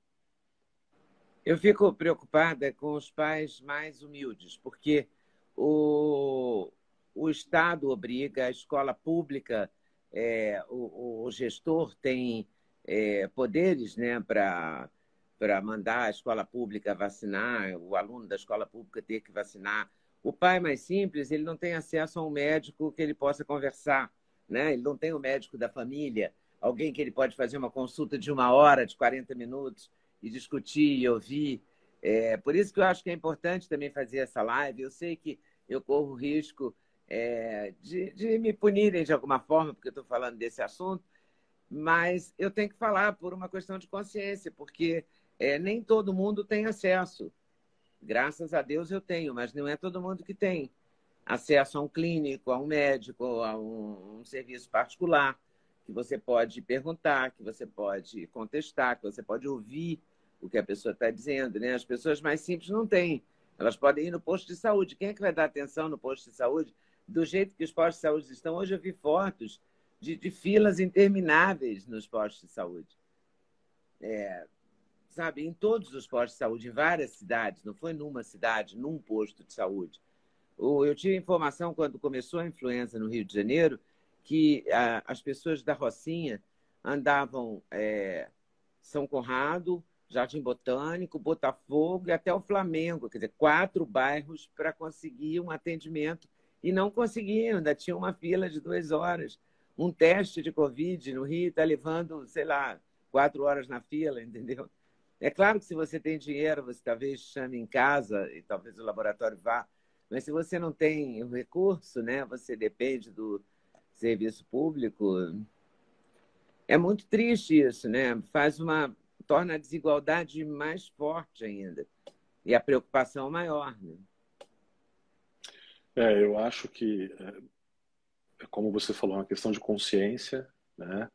Eu fico preocupada com os pais mais humildes, porque o, o Estado obriga, a escola pública, é, o, o, gestor tem é, poderes né, para mandar a escola pública vacinar, o aluno da escola pública ter que vacinar. O pai mais simples, ele não tem acesso a um médico que ele possa conversar, né? ele não tem o um médico da família, alguém que ele pode fazer uma consulta de uma hora, de 40 minutos, e discutir e ouvir. É, por isso que eu acho que é importante também fazer essa live. Eu sei que eu corro risco é, de, de me punirem de alguma forma, porque eu estou falando desse assunto, mas eu tenho que falar por uma questão de consciência, porque é, nem todo mundo tem acesso. Graças a Deus eu tenho, mas não é todo mundo que tem acesso a um clínico, a um médico, a um, um serviço particular que você pode perguntar, que você pode contestar, que você pode ouvir o que a pessoa está dizendo. Né? As pessoas mais simples não têm. Elas podem ir no posto de saúde. Quem é que vai dar atenção no posto de saúde? Do jeito que os postos de saúde estão, hoje eu vi fotos de, de filas intermináveis nos postos de saúde. É, sabe, em todos os postos de saúde, em várias cidades, não foi numa cidade, num posto de saúde. Eu tive informação quando começou a influenza no Rio de Janeiro que as pessoas da Rocinha andavam é, São Conrado, Jardim Botânico, Botafogo e até o Flamengo, quer dizer, quatro bairros para conseguir um atendimento e não conseguiam, ainda tinha uma fila de duas horas. Um teste de Covid no Rio está levando, sei lá, quatro horas na fila, entendeu? É claro que se você tem dinheiro, você talvez chame em casa e talvez o laboratório vá, mas se você não tem o recurso, né, você depende do serviço público, é muito triste isso, né? Faz uma torna a desigualdade mais forte ainda e a preocupação maior. Né? É, eu acho que, é, como você falou, é uma questão de consciência, né?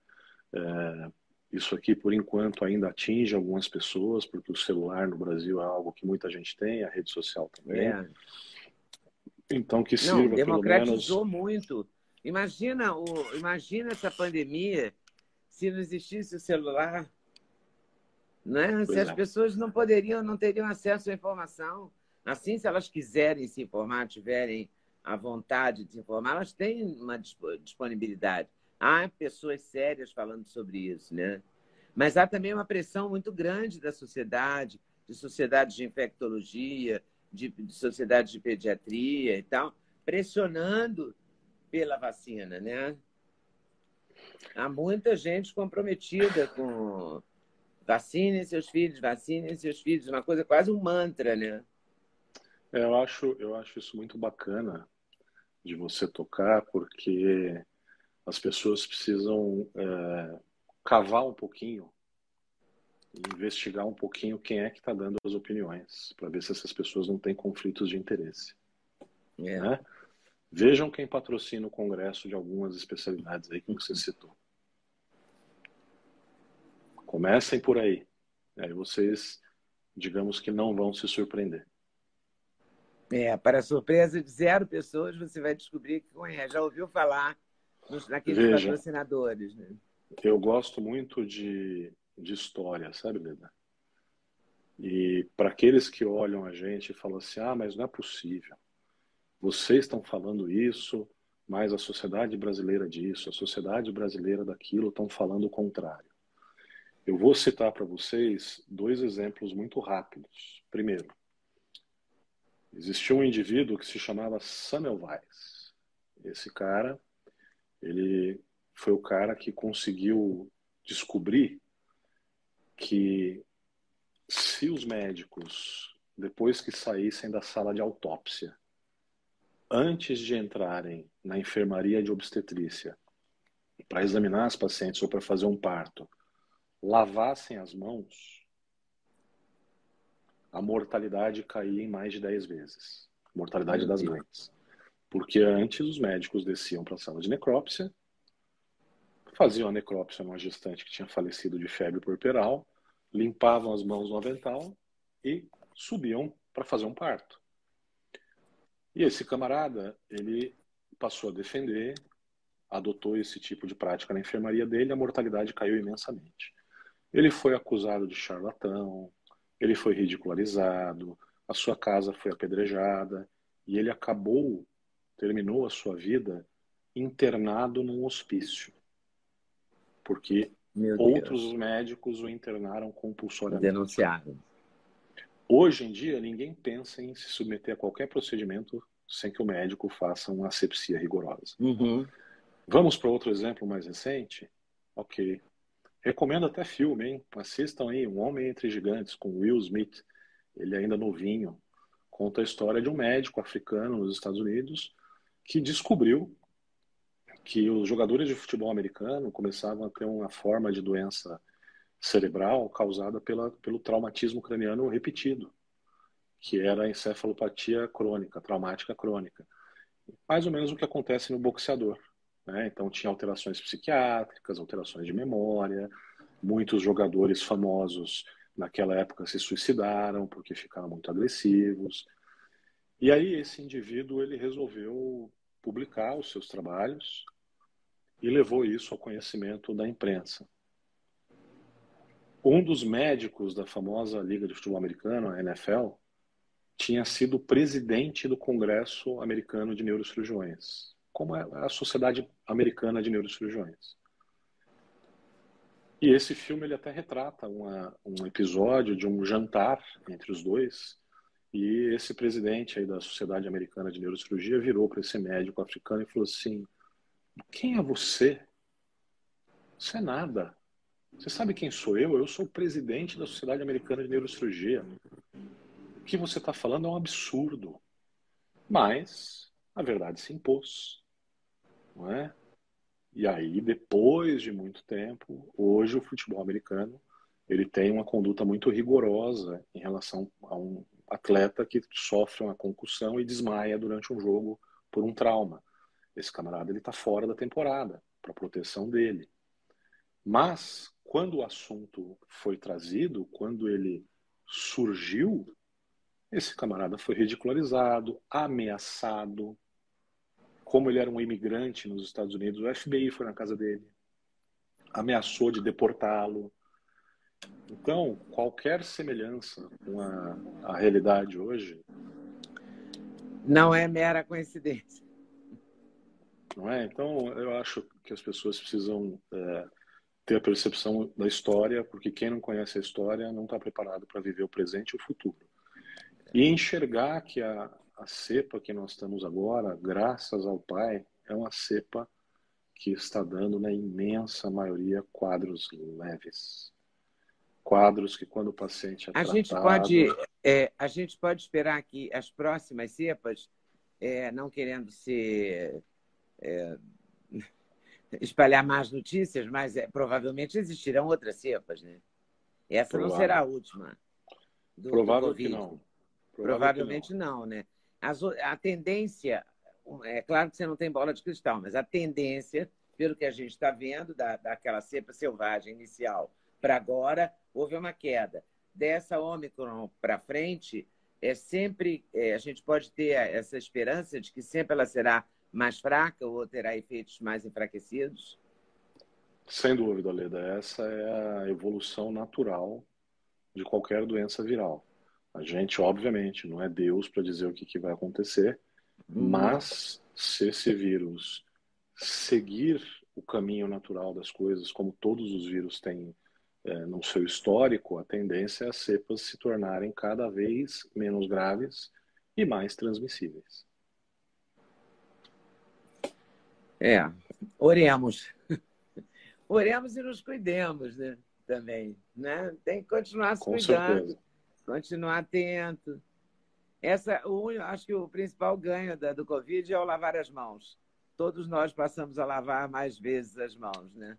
É, isso aqui, por enquanto, ainda atinge algumas pessoas, porque o celular no Brasil é algo que muita gente tem, a rede social também. É. Então, que sirva Não, democratizou menos... muito. Imagina, o, imagina essa pandemia se não existisse o celular. Né? Se as é. pessoas não poderiam, não teriam acesso à informação. Assim, se elas quiserem se informar, tiverem a vontade de se informar, elas têm uma disponibilidade. Há pessoas sérias falando sobre isso, né? Mas há também uma pressão muito grande da sociedade, de sociedades de infectologia, de, de sociedades de pediatria e tal, pressionando pela vacina, né? Há muita gente comprometida com vacinem seus filhos, vacinem seus filhos, uma coisa quase um mantra, né? É, eu acho, eu acho isso muito bacana de você tocar, porque as pessoas precisam é, cavar um pouquinho, investigar um pouquinho quem é que está dando as opiniões, para ver se essas pessoas não têm conflitos de interesse. É. Né? Vejam quem patrocina o congresso de algumas especialidades aí que você citou. Comecem por aí. Aí vocês, digamos que não vão se surpreender. É, para surpresa de zero pessoas, você vai descobrir que já ouviu falar nos, naqueles Veja, patrocinadores. Né? Eu gosto muito de, de história, sabe, Leda? E para aqueles que olham a gente e falam assim: ah, mas não é possível. Vocês estão falando isso, mas a sociedade brasileira disso, a sociedade brasileira daquilo estão falando o contrário. Eu vou citar para vocês dois exemplos muito rápidos. Primeiro, Existia um indivíduo que se chamava Samuel Weiss. Esse cara, ele foi o cara que conseguiu descobrir que se os médicos, depois que saíssem da sala de autópsia, antes de entrarem na enfermaria de obstetrícia para examinar as pacientes ou para fazer um parto, lavassem as mãos, a mortalidade caía em mais de 10 vezes. Mortalidade das mães. Porque antes os médicos desciam para a sala de necrópsia, faziam a necrópsia numa gestante que tinha falecido de febre puerperal, limpavam as mãos no avental e subiam para fazer um parto. E esse camarada, ele passou a defender, adotou esse tipo de prática na enfermaria dele, a mortalidade caiu imensamente. Ele foi acusado de charlatão, ele foi ridicularizado, a sua casa foi apedrejada e ele acabou, terminou a sua vida internado num hospício. Porque outros médicos o internaram compulsoriamente. Denunciaram. Hoje em dia, ninguém pensa em se submeter a qualquer procedimento sem que o médico faça uma asepsia rigorosa. Uhum. Vamos para outro exemplo mais recente? Ok. Recomendo até filme, hein? Assistam aí, Um Homem Entre Gigantes, com Will Smith. Ele é ainda novinho. Conta a história de um médico africano nos Estados Unidos que descobriu que os jogadores de futebol americano começavam a ter uma forma de doença cerebral causada pela, pelo traumatismo craniano repetido, que era a encefalopatia crônica, traumática crônica. Mais ou menos o que acontece no boxeador. Né? Então tinha alterações psiquiátricas, alterações de memória. Muitos jogadores famosos naquela época se suicidaram porque ficaram muito agressivos. E aí esse indivíduo ele resolveu publicar os seus trabalhos e levou isso ao conhecimento da imprensa. Um dos médicos da famosa Liga de Futebol Americano, a NFL, tinha sido presidente do Congresso Americano de Neurocirurgiões como é a Sociedade Americana de Neurocirurgiões. E esse filme ele até retrata uma, um episódio de um jantar entre os dois. E esse presidente aí da Sociedade Americana de Neurocirurgia virou para esse médico africano e falou assim: Quem é você Isso é nada. Você sabe quem sou eu? Eu sou o presidente da Sociedade Americana de Neurocirurgia. O que você está falando é um absurdo. Mas a verdade se impôs. Não é? E aí, depois de muito tempo, hoje o futebol americano ele tem uma conduta muito rigorosa em relação a um atleta que sofre uma concussão e desmaia durante um jogo por um trauma. Esse camarada ele está fora da temporada para proteção dele. Mas quando o assunto foi trazido, quando ele surgiu, esse camarada foi ridicularizado, ameaçado. Como ele era um imigrante nos Estados Unidos, o FBI foi na casa dele, ameaçou de deportá-lo. Então, qualquer semelhança com a, a realidade hoje. Não é mera coincidência. Não é? Então, eu acho que as pessoas precisam é, ter a percepção da história, porque quem não conhece a história não está preparado para viver o presente e o futuro. E enxergar que a, a cepa que nós estamos agora, graças ao Pai, é uma cepa que está dando, na imensa maioria, quadros leves. Quadros que, quando o paciente é a tratado... Gente pode, é, a gente pode esperar que as próximas cepas, é, não querendo ser... É, espalhar más notícias, mas é, provavelmente existirão outras cepas, né? Essa Provável. não será a última. Do, Provável do que não. Provável Provavelmente que não. não. né? As, a tendência, é claro que você não tem bola de cristal, mas a tendência, pelo que a gente está vendo, da, daquela cepa selvagem inicial para agora, houve uma queda. Dessa Omicron para frente, é sempre é, a gente pode ter essa esperança de que sempre ela será mais fraca ou terá efeitos mais enfraquecidos? Sem dúvida, Leda. Essa é a evolução natural de qualquer doença viral. A gente, obviamente, não é Deus para dizer o que, que vai acontecer, uhum. mas se esse vírus seguir o caminho natural das coisas, como todos os vírus têm é, no seu histórico, a tendência é as cepas se tornarem cada vez menos graves e mais transmissíveis. É, oremos. Oremos e nos cuidemos, né? Também, né? Tem que continuar se Com cuidando, certeza. continuar atento. Essa, o, acho que o principal ganho da, do Covid é o lavar as mãos. Todos nós passamos a lavar mais vezes as mãos, né?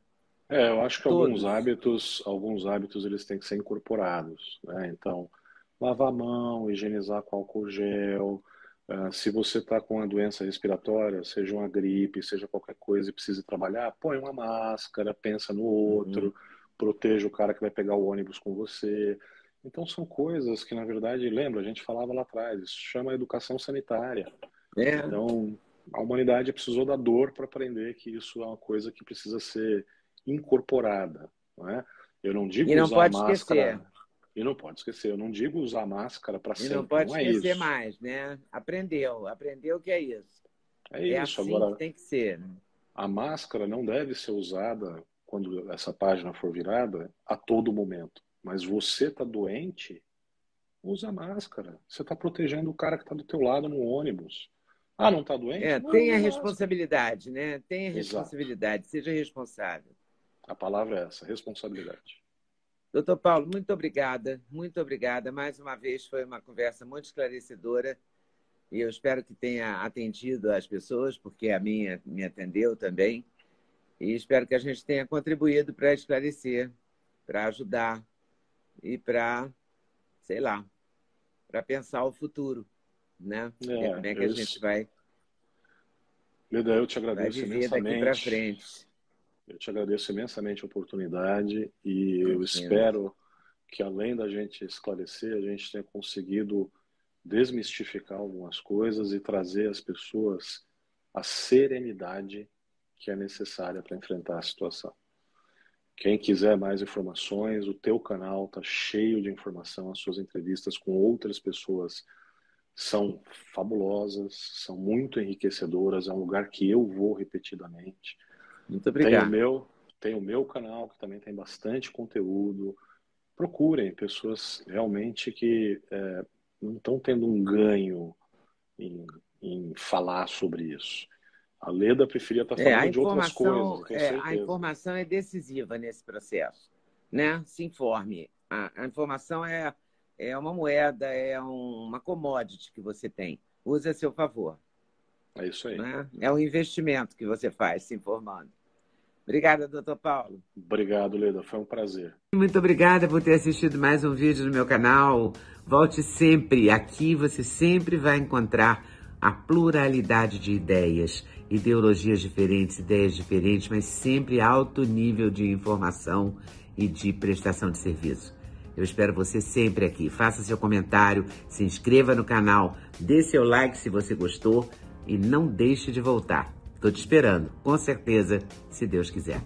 É, eu acho que Todos. alguns hábitos, alguns hábitos eles têm que ser incorporados, né? Então, lavar a mão, higienizar com álcool gel, Uh, se você está com uma doença respiratória, seja uma gripe, seja qualquer coisa e precisa trabalhar, põe uma máscara, pensa no outro, uhum. proteja o cara que vai pegar o ônibus com você. Então são coisas que, na verdade, lembra, a gente falava lá atrás, isso chama educação sanitária. É. Então, a humanidade precisou da dor para aprender que isso é uma coisa que precisa ser incorporada. Não é? Eu não digo e não usar pode máscara. Esquecer. E não pode esquecer, eu não digo usar máscara para sempre. E não pode não é esquecer mais, né? Aprendeu, aprendeu que é isso. É, é isso, assim agora. Que tem que ser. Né? A máscara não deve ser usada quando essa página for virada a todo momento. Mas você está doente, usa máscara. Você está protegendo o cara que está do teu lado no ônibus. Ah, não está doente? É, não, tem a responsabilidade, né? Tem a responsabilidade, Exato. seja responsável. A palavra é essa, responsabilidade. Doutor Paulo, muito obrigada, muito obrigada. Mais uma vez foi uma conversa muito esclarecedora e eu espero que tenha atendido as pessoas, porque a minha me atendeu também. E espero que a gente tenha contribuído para esclarecer, para ajudar e para, sei lá, para pensar o futuro, né? É, Como é que a gente vai. Leda, eu te agradeço vai viver imensamente. daqui para frente. Eu te agradeço imensamente a oportunidade e eu espero que, além da gente esclarecer, a gente tenha conseguido desmistificar algumas coisas e trazer às pessoas a serenidade que é necessária para enfrentar a situação. Quem quiser mais informações, o teu canal está cheio de informação, as suas entrevistas com outras pessoas são fabulosas, são muito enriquecedoras, é um lugar que eu vou repetidamente. Muito obrigado. Tem o meu, tem o meu canal, que também tem bastante conteúdo. Procurem pessoas realmente que é, não estão tendo um ganho em, em falar sobre isso. A Leda preferia estar falando é, de outras coisas. É, a informação é decisiva nesse processo. Né? Se informe. A, a informação é, é uma moeda, é um, uma commodity que você tem. Use a seu favor. É isso aí. Né? É um investimento que você faz se informando. Obrigada, doutor Paulo. Obrigado, Leda. Foi um prazer. Muito obrigada por ter assistido mais um vídeo no meu canal. Volte sempre. Aqui você sempre vai encontrar a pluralidade de ideias, ideologias diferentes, ideias diferentes, mas sempre alto nível de informação e de prestação de serviço. Eu espero você sempre aqui. Faça seu comentário, se inscreva no canal, dê seu like se você gostou e não deixe de voltar. Estou te esperando, com certeza, se Deus quiser.